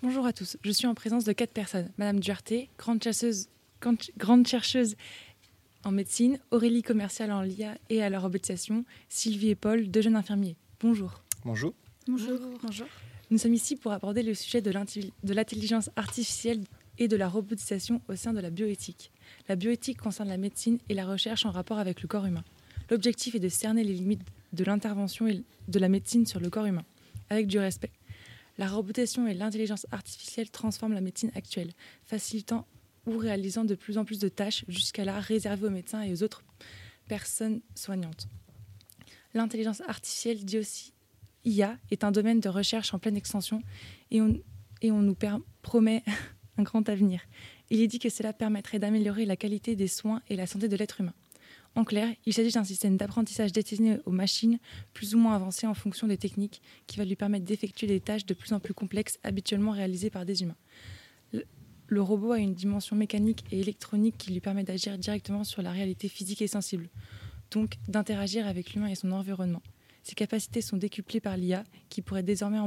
Bonjour à tous, je suis en présence de quatre personnes. Madame Duarte, grande, chasseuse, grande chercheuse en médecine, Aurélie commerciale en LIA et à la robotisation, Sylvie et Paul, deux jeunes infirmiers. Bonjour. Bonjour. Bonjour. Bonjour. Nous sommes ici pour aborder le sujet de l'intelligence artificielle et de la robotisation au sein de la bioéthique. La bioéthique concerne la médecine et la recherche en rapport avec le corps humain. L'objectif est de cerner les limites de l'intervention de la médecine sur le corps humain, avec du respect. La robotisation et l'intelligence artificielle transforment la médecine actuelle, facilitant ou réalisant de plus en plus de tâches jusqu'à là réservées aux médecins et aux autres personnes soignantes. L'intelligence artificielle, dit aussi IA, est un domaine de recherche en pleine extension et on, et on nous promet un grand avenir. Il est dit que cela permettrait d'améliorer la qualité des soins et la santé de l'être humain. En clair, il s'agit d'un système d'apprentissage destiné aux machines plus ou moins avancées en fonction des techniques qui va lui permettre d'effectuer des tâches de plus en plus complexes habituellement réalisées par des humains. Le, robot a une dimension mécanique et électronique qui lui permet d'agir directement sur la réalité physique et sensible, donc d'interagir avec l'humain et son environnement. Ses capacités sont décuplées par l'IA qui pourrait désormais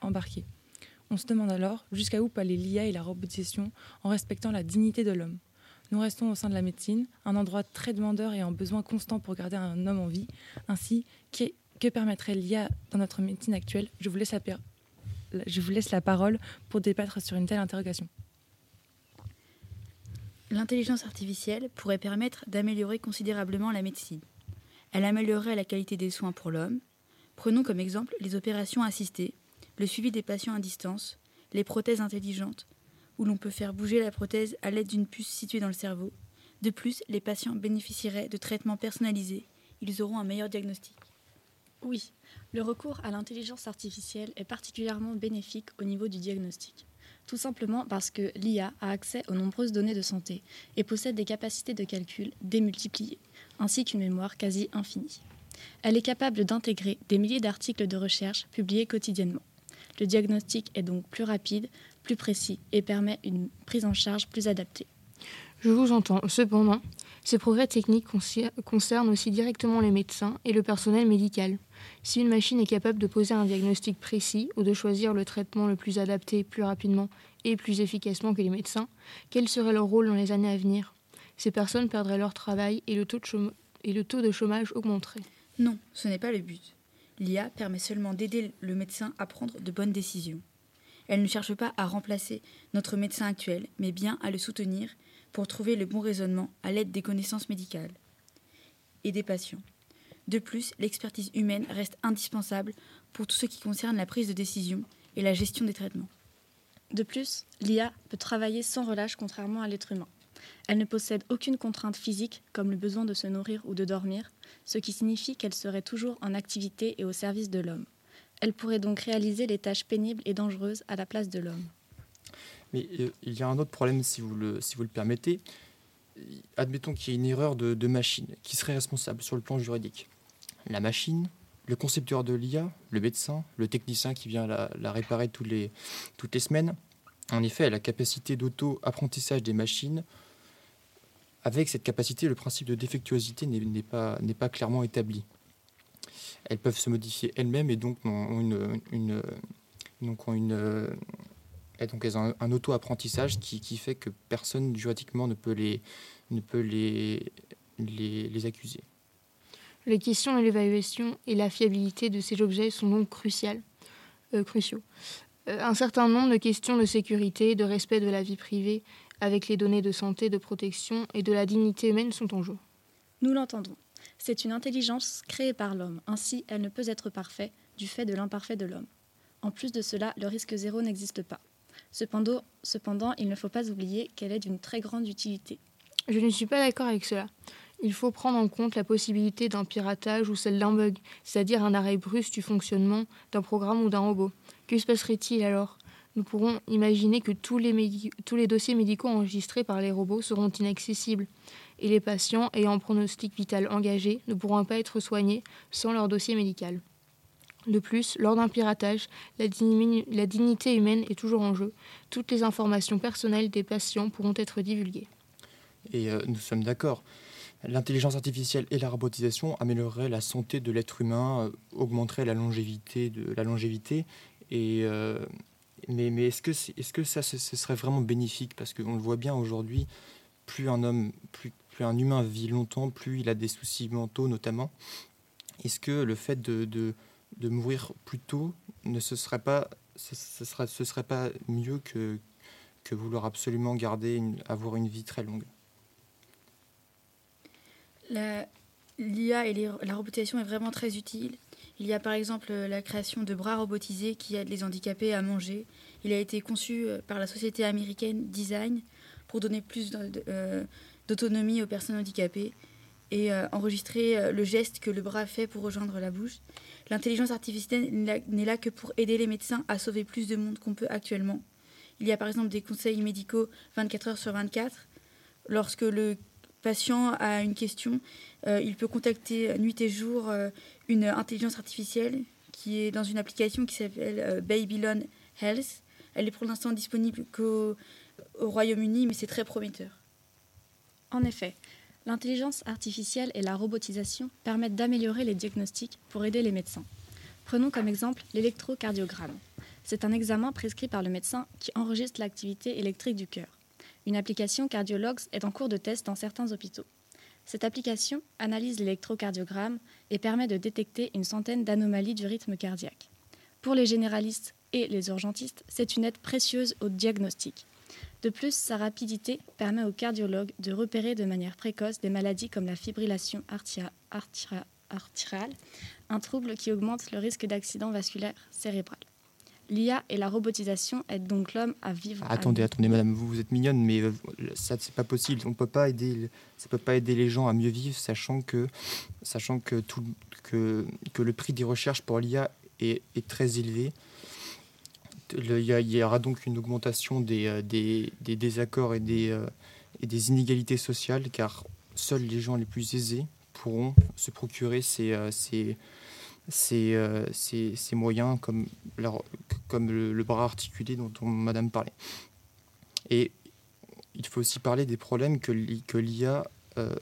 embarquer. On se demande alors jusqu'à où peut aller l'IA et la robotisation en respectant la dignité de l'homme. Nous restons au sein de la médecine, un endroit très demandeur et en besoin constant pour garder un homme en vie. Ainsi, que permettrait l'IA dans notre médecine actuelle? Je vous, laisse la parole pour débattre sur une telle interrogation. L'intelligence artificielle pourrait permettre d'améliorer considérablement la médecine. Elle améliorerait la qualité des soins pour l'homme. Prenons comme exemple les opérations assistées, le suivi des patients à distance, les prothèses intelligentes, où l'on peut faire bouger la prothèse à l'aide d'une puce située dans le cerveau. De plus, les patients bénéficieraient de traitements personnalisés. Ils auront un meilleur diagnostic. Oui, le recours à l'intelligence artificielle est particulièrement bénéfique au niveau du diagnostic. Tout simplement parce que l'IA a accès aux nombreuses données de santé et possède des capacités de calcul démultipliées, ainsi qu'une mémoire quasi infinie. Elle est capable d'intégrer des milliers d'articles de recherche publiés quotidiennement. Le diagnostic est donc plus rapide, plus précis et permet une prise en charge plus adaptée. Je vous entends. Cependant, ces progrès techniques concernent aussi directement les médecins et le personnel médical. Si une machine est capable de poser un diagnostic précis ou de choisir le traitement le plus adapté plus rapidement et plus efficacement que les médecins, quel serait leur rôle dans les années à venir? Ces personnes perdraient leur travail et le taux de, et le taux de chômage augmenterait. Non, ce n'est pas le but. L'IA permet seulement d'aider le médecin à prendre de bonnes décisions. Elle ne cherche pas à remplacer notre médecin actuel, mais bien à le soutenir pour trouver le bon raisonnement à l'aide des connaissances médicales et des patients. De plus, l'expertise humaine reste indispensable pour tout ce qui concerne la prise de décision et la gestion des traitements. De plus, l'IA peut travailler sans relâche contrairement à l'être humain. Elle ne possède aucune contrainte physique comme le besoin de se nourrir ou de dormir, ce qui signifie qu'elle serait toujours en activité et au service de l'homme. Elle pourrait donc réaliser les tâches pénibles et dangereuses à la place de l'homme. Mais euh, il y a un autre problème, si vous le, permettez. Admettons qu'il y ait une erreur de, machine. Qui serait responsable sur le plan juridique La machine, le concepteur de l'IA, le médecin, le technicien qui vient la, réparer toutes les, semaines. En effet, la capacité d'auto-apprentissage des machines avec cette capacité, le principe de défectuosité n'est pas clairement établi. Elles peuvent se modifier elles-mêmes et donc ont une, une, donc ont une donc elles ont un, auto-apprentissage qui, qui, fait que personne juridiquement ne peut les, ne peut les, les, les accuser. Les questions de l'évaluation et la fiabilité de ces objets sont donc cruciales, euh, cruciaux. Euh, un certain nombre de questions de sécurité, de respect de la vie privée avec les données de santé, de protection et de la dignité humaine sont en jeu. Nous l'entendons. C'est une intelligence créée par l'homme, ainsi elle ne peut être parfaite du fait de l'imparfait de l'homme. En plus de cela, le risque zéro n'existe pas. Cependant, il ne faut pas oublier qu'elle est d'une très grande utilité. Je ne suis pas d'accord avec cela. Il faut prendre en compte la possibilité d'un piratage ou celle d'un bug, c'est-à-dire un arrêt brusque du fonctionnement d'un programme ou d'un robot. Que se passerait-il alors? Nous pourrons imaginer que tous les, tous les dossiers médicaux enregistrés par les robots seront inaccessibles et les patients ayant un pronostic vital engagé ne pourront pas être soignés sans leur dossier médical. De plus, lors d'un piratage, la, dignité humaine est toujours en jeu. Toutes les informations personnelles des patients pourront être divulguées. Et euh, nous sommes d'accord. L'intelligence artificielle et la robotisation amélioreraient la santé de l'être humain, euh, augmenteraient la longévité, de, la longévité et, euh, mais, est-ce que, ça ce, serait vraiment bénéfique? Parce qu'on le voit bien aujourd'hui, plus un homme, plus, un humain vit longtemps, plus il a des soucis mentaux notamment. Est-ce que le fait de, mourir plus tôt ne ce serait pas, ce, serait, pas mieux que, vouloir absolument garder, avoir une vie très longue? L'IA et la robotisation est vraiment très utile. Il y a par exemple euh, la création de bras robotisés qui aident les handicapés à manger. Il a été conçu euh, par la société américaine Design pour donner plus euh, d'autonomie aux personnes handicapées et enregistrer le geste que le bras fait pour rejoindre la bouche. L'intelligence artificielle n'est là que pour aider les médecins à sauver plus de monde qu'on peut actuellement. Il y a par exemple des conseils médicaux 24 heures sur 24. Lorsque le patient a une question, euh, il peut contacter nuit et jour euh, une intelligence artificielle qui est dans une application qui s'appelle euh, Babylon Health. Elle est pour l'instant disponible qu'au au Royaume-Uni, mais c'est très prometteur. En effet, l'intelligence artificielle et la robotisation permettent d'améliorer les diagnostics pour aider les médecins. Prenons comme exemple l'électrocardiogramme. C'est un examen prescrit par le médecin qui enregistre l'activité électrique du cœur. Une application Cardiologs est en cours de test dans certains hôpitaux. Cette application analyse l'électrocardiogramme et permet de détecter une centaine d'anomalies du rythme cardiaque. Pour les généralistes et les urgentistes, c'est une aide précieuse au diagnostic. De plus, sa rapidité permet aux cardiologues de repérer de manière précoce des maladies comme la fibrillation artia- artira- artérielle, un trouble qui augmente le risque d'accident vasculaire cérébral. L'IA et la robotisation aident donc l'homme à vivre. Attendez, attendez, madame, vous, vous êtes mignonne, mais euh, ça, c'est pas possible. On peut pas aider, ça peut pas aider les gens à mieux vivre, sachant que, sachant que, tout, que, que le prix des recherches pour l'IA est, est très élevé. Le- Il y, aura donc une augmentation des, euh, des, des désaccords et des, euh, et des inégalités sociales, car seuls les gens les plus aisés pourront se procurer ces, euh, ces, ces, euh, ces- moyens comme, comme le, bras articulé dont on- Madame parlait. Et il faut aussi parler des problèmes que que l'IA euh,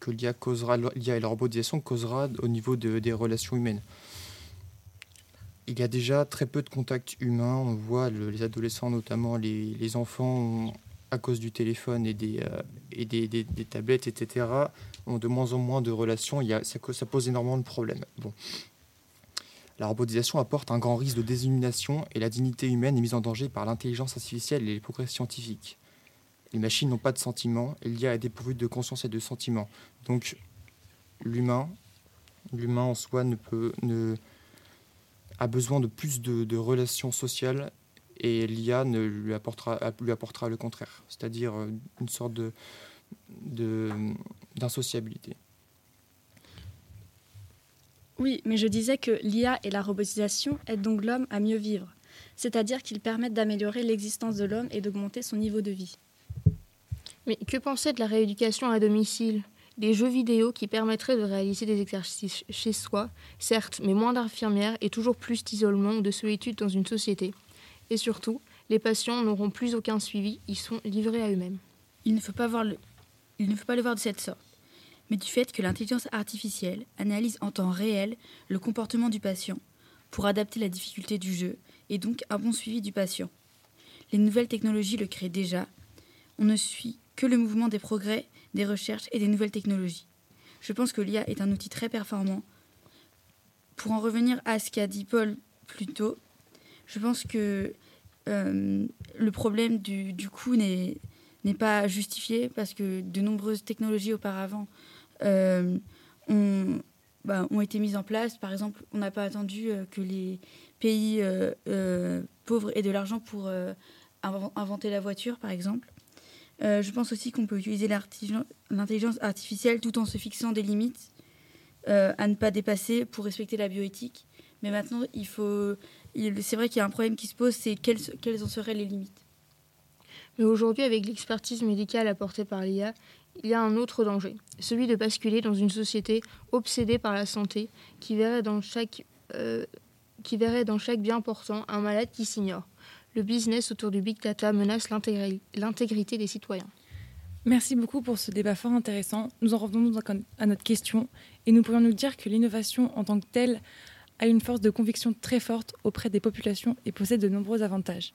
que l'IA causera, l'IA et la robotisation causera au niveau de- des relations humaines. Il y a déjà très peu de contacts humains. On voit le- les adolescents, notamment les, les enfants, à cause du téléphone et des, euh, et des, des- tablettes, etc., ont de moins en moins de relations. Il y a, ça, ça pose énormément de problèmes. Bon. La robotisation apporte un grand risque de déshumanisation et la dignité humaine est mise en danger par l'intelligence artificielle et les progrès scientifiques. Les machines n'ont pas de sentiments et l'IA est dépourvue de conscience et de sentiments. Donc l'humain, en soi ne peut, ne, a besoin de plus de, relations sociales et l'IA ne lui apportera, le contraire, c'est-à-dire euh, une sorte de, d'insociabilité. Oui, mais je disais que l'IA et la robotisation aident donc l'homme à mieux vivre, c'est-à-dire qu'ils permettent d'améliorer l'existence de l'homme et d'augmenter son niveau de vie. Mais que penser de la rééducation à domicile? Des jeux vidéo qui permettraient de réaliser des exercices chez soi, certes, mais moins d'infirmières et toujours plus d'isolement ou de solitude dans une société. Et surtout, les patients n'auront plus aucun suivi, ils sont livrés à eux-mêmes. Il ne faut pas voir le, il ne faut pas le voir de cette sorte, mais du fait que l'intelligence artificielle analyse en temps réel le comportement du patient pour adapter la difficulté du jeu et donc un bon suivi du patient. Les nouvelles technologies le créent déjà. On ne suit que le mouvement des progrès, des recherches et des nouvelles technologies. Je pense que l'IA est un outil très performant. Pour en revenir à ce qu'a dit Paul plus tôt, je pense que euh, le problème du, du coût n'est n'est pas justifié parce que de nombreuses technologies auparavant euh, ont, bah, ont été mises en place. Par exemple, on n'a pas attendu euh, que les pays euh, pauvres aient de l'argent pour inven- inventer la voiture, par exemple. Je pense aussi qu'on peut utiliser l'intelligence artificielle tout en se fixant des limites à ne pas dépasser pour respecter la bioéthique. Mais maintenant, il faut. C'est vrai qu'il y a un problème qui se pose, c'est quelles, quelles en seraient les limites. Mais aujourd'hui, avec l'expertise médicale apportée par l'IA, il y a un autre danger, celui de basculer dans une société obsédée par la santé qui verrait dans chaque, euh, bien portant un malade qui s'ignore. Le business autour du big data menace l'intégri- l'intégrité des citoyens. Merci beaucoup pour ce débat fort intéressant. Nous en revenons à notre question et nous pourrions nous dire que l'innovation en tant que telle a une force de conviction très forte auprès des populations et possède de nombreux avantages.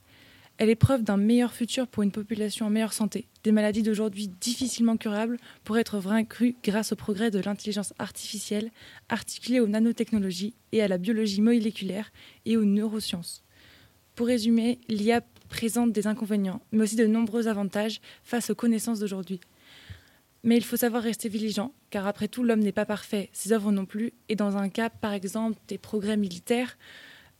Elle est preuve d'un meilleur futur pour une population en meilleure santé. Des maladies d'aujourd'hui difficilement curables pourraient être vaincues grâce au progrès de l'intelligence artificielle, articulée aux nanotechnologies et à la biologie moléculaire et aux neurosciences. Pour résumer, l'IA présente des inconvénients, mais aussi de nombreux avantages face aux connaissances d'aujourd'hui. Mais il faut savoir rester vigilant, car après tout, l'homme n'est pas parfait, ses œuvres non plus, et dans un cas, par exemple, des progrès militaires,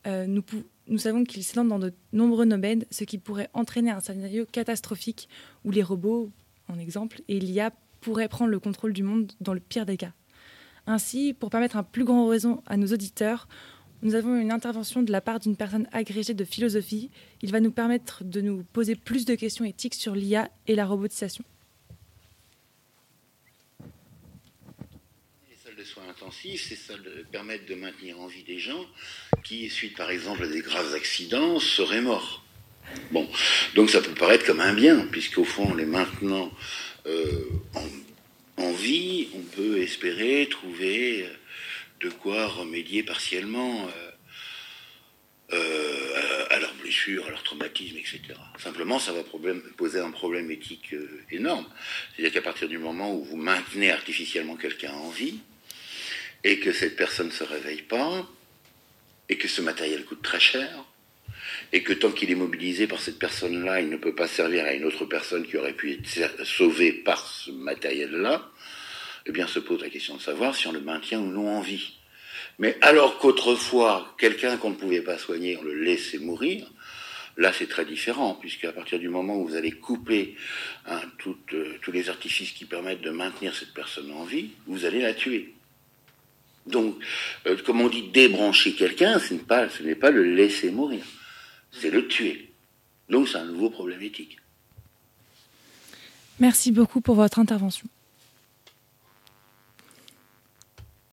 euh, nous, nous savons qu'il s'élance dans de nombreux domaines, ce qui pourrait entraîner un scénario catastrophique où les robots, en exemple, et l'IA pourraient prendre le contrôle du monde dans le pire des cas. Ainsi, pour permettre un plus grand horizon à nos auditeurs, nous avons une intervention de la part d'une personne agrégée de philosophie. Il va nous permettre de nous poser plus de questions éthiques sur l'IA et la robotisation. C'est ça permettre de maintenir en vie des gens qui, suite par exemple à des graves accidents, seraient morts. Bon, donc ça peut paraître comme un bien, puisqu'au fond, les maintenant euh, en, vie, on peut espérer trouver de quoi remédier partiellement euh, euh, à leurs blessures, à leurs traumatismes, etc. Simplement, ça va poser un problème éthique énorme. C'est-à-dire qu'à partir du moment où vous maintenez artificiellement quelqu'un en vie, et que cette personne ne se réveille pas, et que ce matériel coûte très cher, et que tant qu'il est mobilisé par cette personne-là, il ne peut pas servir à une autre personne qui aurait pu être sauvée par ce matériel-là, eh bien se pose la question de savoir si on le maintient ou non en vie. Mais alors qu'autrefois, quelqu'un qu'on ne pouvait pas soigner, on le laissait mourir, là c'est très différent, puisque à partir du moment où vous allez couper euh, tous les artifices qui permettent de maintenir cette personne en vie, vous allez la tuer. Donc, euh, comme on dit, débrancher quelqu'un, ce n'est pas, ce n'est pas le laisser mourir, c'est le tuer. Donc, c'est un nouveau problème éthique. Merci beaucoup pour votre intervention.